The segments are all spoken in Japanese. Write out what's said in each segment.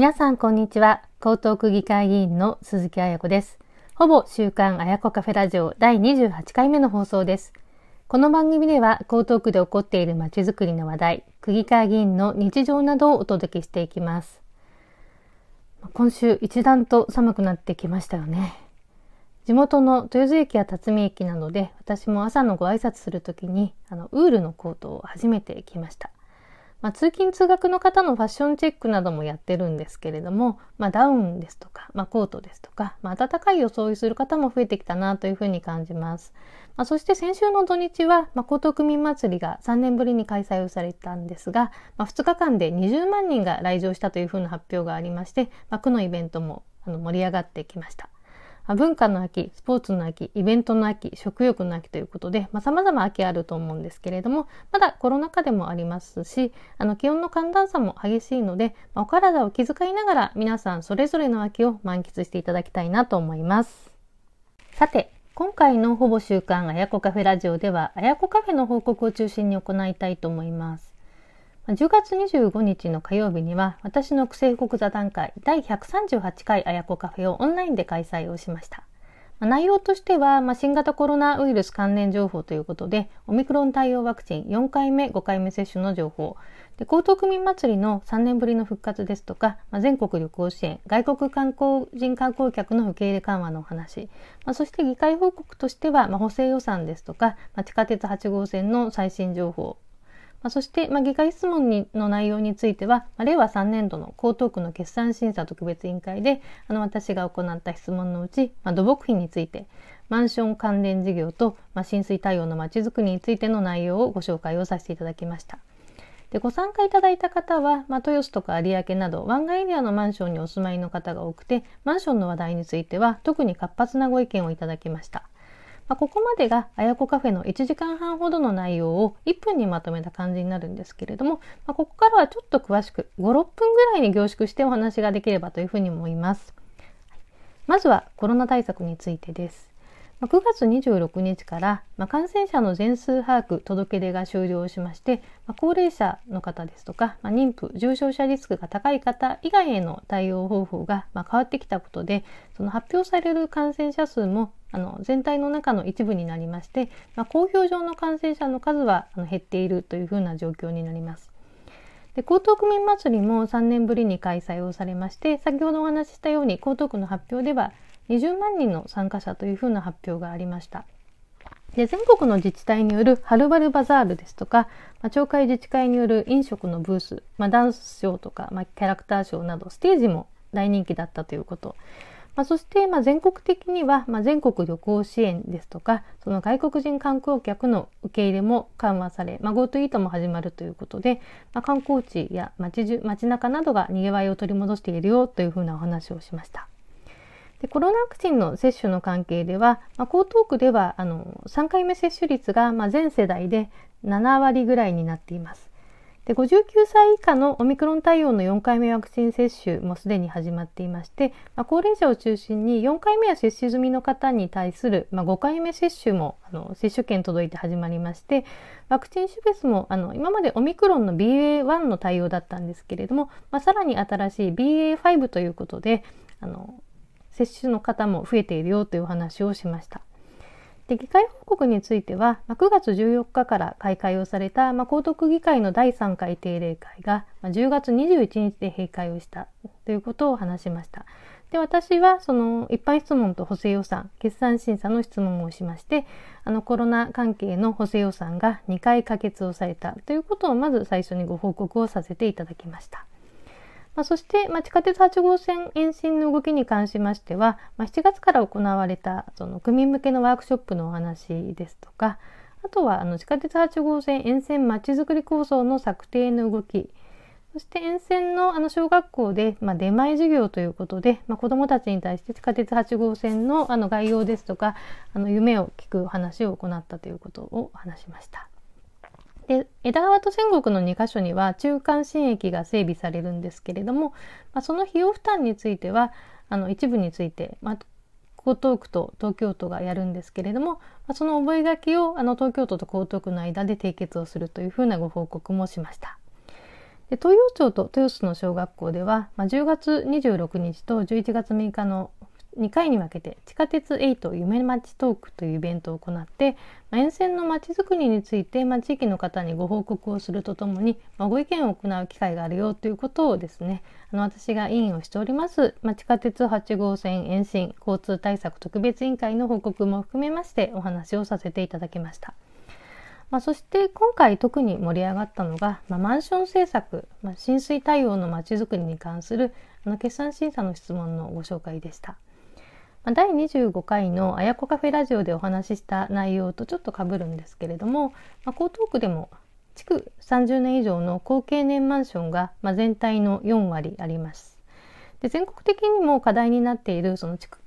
皆さんこんにちは。江東区議会議員の鈴木彩子です。ほぼ週刊彩子カフェラジオ第28回目の放送です。この番組では江東区で起こっているまちづくりの話題、区議会議員の日常などをお届けしていきます。今週一段と寒くなってきましたよね。地元の豊洲駅や辰巳駅などで私も朝のご挨拶するときにあのウールのコートを初めて着ました。まあ、通勤通学の方のファッションチェックなどもやってるんですけれども、まあ、ダウンですとか、まあ、コートですとか、まあ、暖かい装いする方も増えてきたなというふうに感じます。まあ、そして先週の土日は、まあ、江東区民祭りが3年ぶりに開催をされたんですが、まあ、2日間で20万人が来場したというふうな発表がありまして、まあ、区のイベントもあの盛り上がってきました。ま文化の秋、スポーツの秋、イベントの秋、食欲の秋ということで、まあ、様々秋あると思うんですけれども、まだコロナ禍でもありますし、あの気温の寒暖差も激しいので、まあ、お体を気遣いながら皆さんそれぞれの秋を満喫していただきたいなと思います。さて、今回のほぼ週刊あやこカフェラジオでは、あやこカフェの報告を中心に行いたいと思います。10月25日の火曜日には私の癖国座談会第138回あやこカフェをオンラインで開催をしました。内容としては、まあ、新型コロナウイルス関連情報ということで、オミクロン対応ワクチン4回目、5回目接種の情報、で江東区民祭りの3年ぶりの復活ですとか、まあ、全国旅行支援、外国観光人観光客の受け入れ緩和のお話、まあ、そして議会報告としては、ま、補正予算ですとか、ま、地下鉄8号線の最新情報、まあ、そして、まあ、議会質問にの内容については、まあ、令和3年度の江東区の決算審査特別委員会で、あの、私が行った質問のうち、まあ、土木費について、マンション関連事業と、まあ、浸水対応のまちづくりについての内容をご紹介をさせていただきました。でご参加いただいた方は、まあ、豊洲とか有明など湾岸エリアのマンションにお住まいの方が多くてマンションの話題については特に活発なご意見をいただきました。まあ、ここまでがあやこカフェの1時間半ほどの内容を1分にまとめた感じになるんですけれども、まあ、ここからはちょっと詳しく5、6分ぐらいに凝縮してお話ができればというふうに思います。まずはコロナ対策についてです。9月26日から、まあ、感染者の全数把握届け出が終了しまして、まあ、高齢者の方ですとか、まあ、妊婦重症者リスクが高い方以外への対応方法が、ま変わってきたことでその発表される感染者数もあの全体の中の一部になりまして、ま公表上の感染者の数はあの減っているというふうな状況になります。で江東区民祭りも3年ぶりに開催をされまして先ほどお話ししたように江東区の発表では20万人の参加者というふうな発表がありました。で全国の自治体によるはるばるバザールですとか、まあ、町会自治会による飲食のブース、まあ、ダンスショーとか、まあ、キャラクターショーなどステージも大人気だったということ。まあ、そして、まあ、全国的には、まあ、全国旅行支援ですとか、その外国人観光客の受け入れも緩和され、まあ、GoTo イートも始まるということで、まあ、観光地や街街中などが賑わいを取り戻しているよというふうなお話をしました。でコロナワクチンの接種の関係では、まあ、江東区ではあの3回目接種率が、まあ、全世代で7割ぐらいになっています。で59歳以下のオミクロン対応の4回目ワクチン接種もすでに始まっていまして、まあ、高齢者を中心に4回目は接種済みの方に対する、まあ、5回目接種もあの接種券届いて始まりましてワクチン種別もあの今までオミクロンの BA.1 の対応だったんですけれども、まあ、さらに新しい BA.5 ということであの接種の方も増えているよというお話をしました。で議会報告については、ま9月14日から開会をされた、まあ、江東議会の第3回定例会が、ま10月21日で閉会をしたということを話しました。で私はその一般質問と補正予算決算審査の質問をしましてあのコロナ関係の補正予算が2回可決をされたということをまず最初にご報告をさせていただきました。まあ、そして、まあ、地下鉄8号線延伸の動きに関しましては、まあ、7月から行われたその区民向けのワークショップのお話ですとかあとはあの地下鉄8号線沿線まちづくり構想の策定の動きそして沿線のあの小学校で、まあ、出前授業ということで、まあ、子どもたちに対して地下鉄8号線のあの概要ですとかあの夢を聞く話を行ったということを話しました。で枝川と仙石の2カ所には中間新駅が整備されるんですけれども、まあ、その費用負担についてはあの一部について、まあ、江東区と東京都がやるんですけれども、まあ、その覚書をあの東京都と江東区の間で締結をするというふうなご報告もしました。で東洋町と豊洲の小学校では、まあ、10月26日と11月6日の2回に分けて地下鉄8夢町トークというイベントを行って、ま、沿線のまちづくりについて、ま、地域の方にご報告をするとともに、ま、ご意見を行う機会があるよということをですねあの私が委員をしております、ま、地下鉄8号線延伸交通対策特別委員会の報告も含めましてお話をさせていただきました。まあ、そして今回特に盛り上がったのが、まあ、マンション政策、まあ、浸水対応のまちづくりに関するあの決算審査の質問のご紹介でした。第25回のあやこカフェラジオでお話しした内容とちょっとかぶるんですけれども、まあ、江東区でも築30年以上の高経年マンションが、まあ、全体の4割あります。で全国的にも課題になっているその築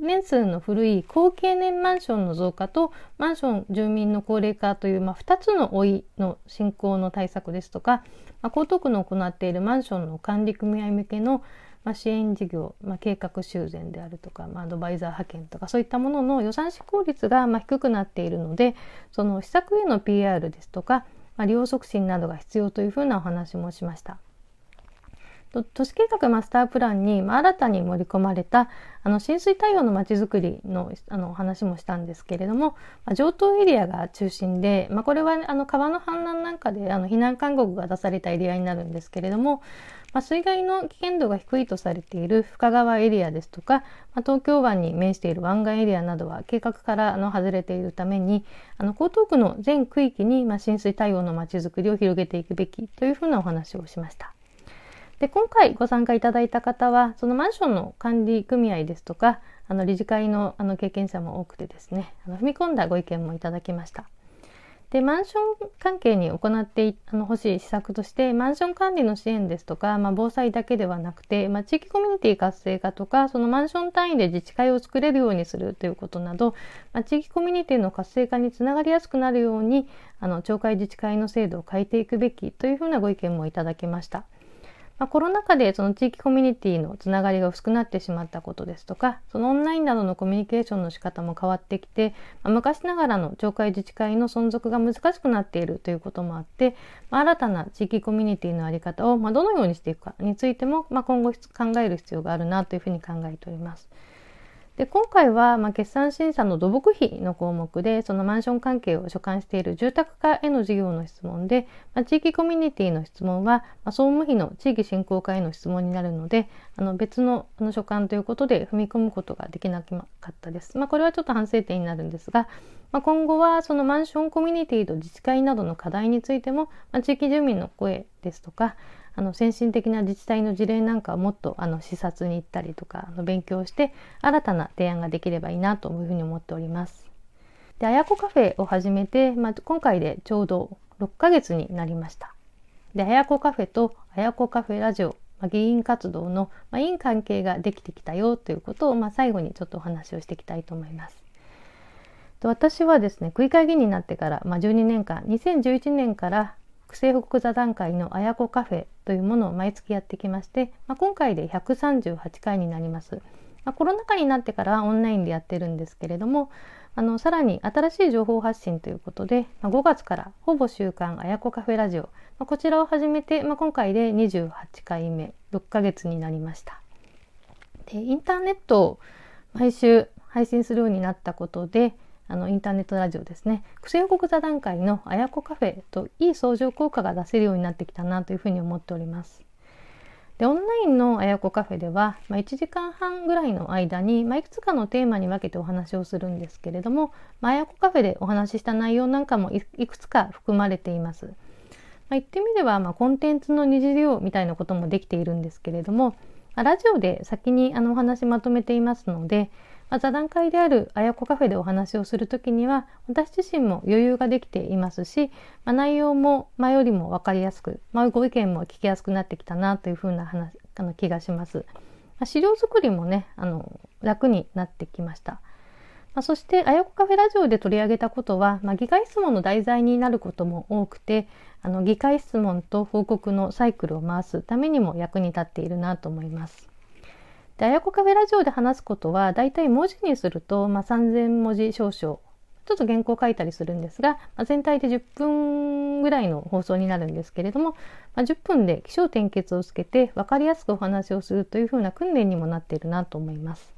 年数の古い高経年マンションの増加とマンション住民の高齢化という、まあ、2つの老いの進行の対策ですとか、まあ、江東区の行っているマンションの管理組合向けのまあ、支援事業、まあ、計画修繕であるとか、まあ、アドバイザー派遣とかそういったものの予算執行率がま低くなっているのでその施策への PR ですとか、ま、利用促進などが必要というふうなお話もしました。都市計画マスタープランに、まあ、新たに盛り込まれたあの浸水対応のまちづくりのあの話もしたんですけれども、まあ、上等エリアが中心で、まあ、これはあの川の氾濫なんかであの避難勧告が出されたエリアになるんですけれども、まあ、水害の危険度が低いとされている深川エリアですとか、まあ、東京湾に面している湾岸エリアなどは計画からあの外れているためにあの江東区の全区域に、まあ、浸水対応のまちづくりを広げていくべきというふうなお話をしました。で今回ご参加いただいた方はそのマンションの管理組合ですとかあの理事会のあの経験者も多くてですねあの踏み込んだご意見もいただきました。でマンション関係に行ってほしい施策としてマンション管理の支援ですとか、まあ、防災だけではなくて、まあ、地域コミュニティ活性化とかそのマンション単位で自治会を作れるようにするということなど、まあ、地域コミュニティの活性化につながりやすくなるようにあの町会自治会の制度を変えていくべきというふうなご意見もいただきました。まあ、コロナ禍でその地域コミュニティのつながりが薄くなってしまったことですとかそのオンラインなどのコミュニケーションの仕方も変わってきて、まあ、昔ながらの町会自治会の存続が難しくなっているということもあって、まあ、新たな地域コミュニティの在り方をまどのようにしていくかについても、ま今後考える必要があるなというふうに考えております。で今回は、まあ、決算審査の土木費の項目でそのマンション関係を所管している住宅課への事業の質問で、まあ、地域コミュニティの質問は、まあ、総務費の地域振興課への質問になるのであの別のあの所管ということで踏み込むことができなかったです。ま、これはちょっと反省点になるんですが、ま、今後はそのマンションコミュニティと自治会などの課題についても、ま、地域住民の声ですとかあの先進的な自治体の事例なんかをもっとあの視察に行ったりとかあの勉強して新たな提案ができればいいなというふうに思っております。で、あやこカフェを始めて、まあ、今回でちょうど6ヶ月になりました。で、あやこカフェとあやこカフェラジオ、まあ、議員活動の、まあ、いい関係ができてきたよということを、まあ、最後にちょっとお話をしていきたいと思います。で私はですね、区議会議員になってから、まあ、12年間、2011年から区政報告座談会のあやこカフェというものを毎月やってきまして、まあ、今回で138回になります。まあ、コロナ禍になってからオンラインでやってるんですけれども、あのさらに新しい情報発信ということで、まあ、5月からほぼ週刊あやこカフェラジオ、まあ、こちらを始めて、まあ、今回で28回目6ヶ月になりましたでインターネットを毎週配信するようになったことであのインターネットラジオですね癖予告座談会のあやこカフェといい相乗効果が出せるようになってきたなというふうに思っております。でオンラインのあやこカフェでは、まあ、1時間半ぐらいの間に、まあ、いくつかのテーマに分けてお話をするんですけれども、まあやこカフェでお話しした内容なんかもいくつか含まれています。まあ、言ってみれば、まあ、コンテンツの二次利用みたいなこともできているんですけれども、まあ、ラジオで先にあのお話まとめていますので、まあ、座談会であるあやこカフェでお話をする時には私自身も余裕ができていますし、まあ、内容も前よりも分かりやすく、まあ、ご意見も聞きやすくなってきたなというふうな話あの気がします。まあ、資料作りもねあの楽になってきました。まあ、そして、あやこカフェラジオで取り上げたことは、まあ、議会質問の題材になることも多くて、あの議会質問と報告のサイクルを回すためにも役に立っているなと思います。で、あやこカフェラジオで話すことは、だいたい文字にすると、まあ、3000文字少々ちょっと原稿書いたりするんですが、まあ、全体で10分ぐらいの放送になるんですけれども、まあ、10分で起承転結をつけて分かりやすくお話をするというふうな訓練にもなっているなと思います。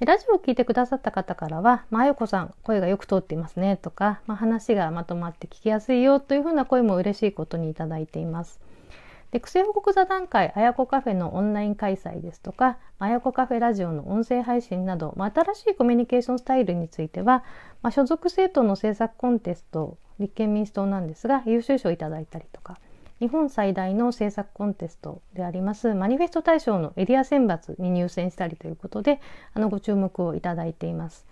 ラジオを聞いてくださった方からは、まあよこさん、声がよく通っていますねとか、まあ、話がまとまって聞きやすいよというふうな声も嬉しいことにいただいています。で、癖報告座談会、あやこカフェのオンライン開催ですとか、あやこカフェラジオの音声配信など、まあ、新しいコミュニケーションスタイルについては、まあ、所属政党の政策コンテスト、立憲民主党なんですが、優秀賞をいただいたりとか、日本最大の政策コンテストでありますマニフェスト大賞のエリア選抜に入選したりということであのご注目をいただいています。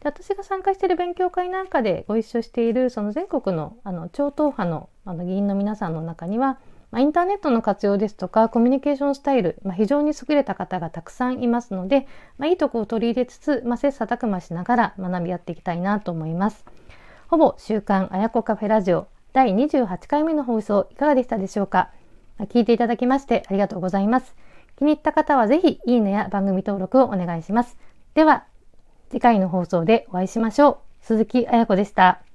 で私が参加している勉強会なんかでご一緒しているその全国のあの超党派のあの議員の皆さんの中には、まあ、インターネットの活用ですとかコミュニケーションスタイル、まあ、非常に優れた方がたくさんいますので、まあ、いいとこを取り入れつつ、まあ、切磋琢磨しながら学び合っていきたいなと思います。ほぼ週刊あやこカフェラジオ第28回目の放送いかがでしたでしょうか聞いていただきましてありがとうございます。気に入った方はぜひいいねや番組登録をお願いします。では、次回の放送でお会いしましょう。鈴木彩子でした。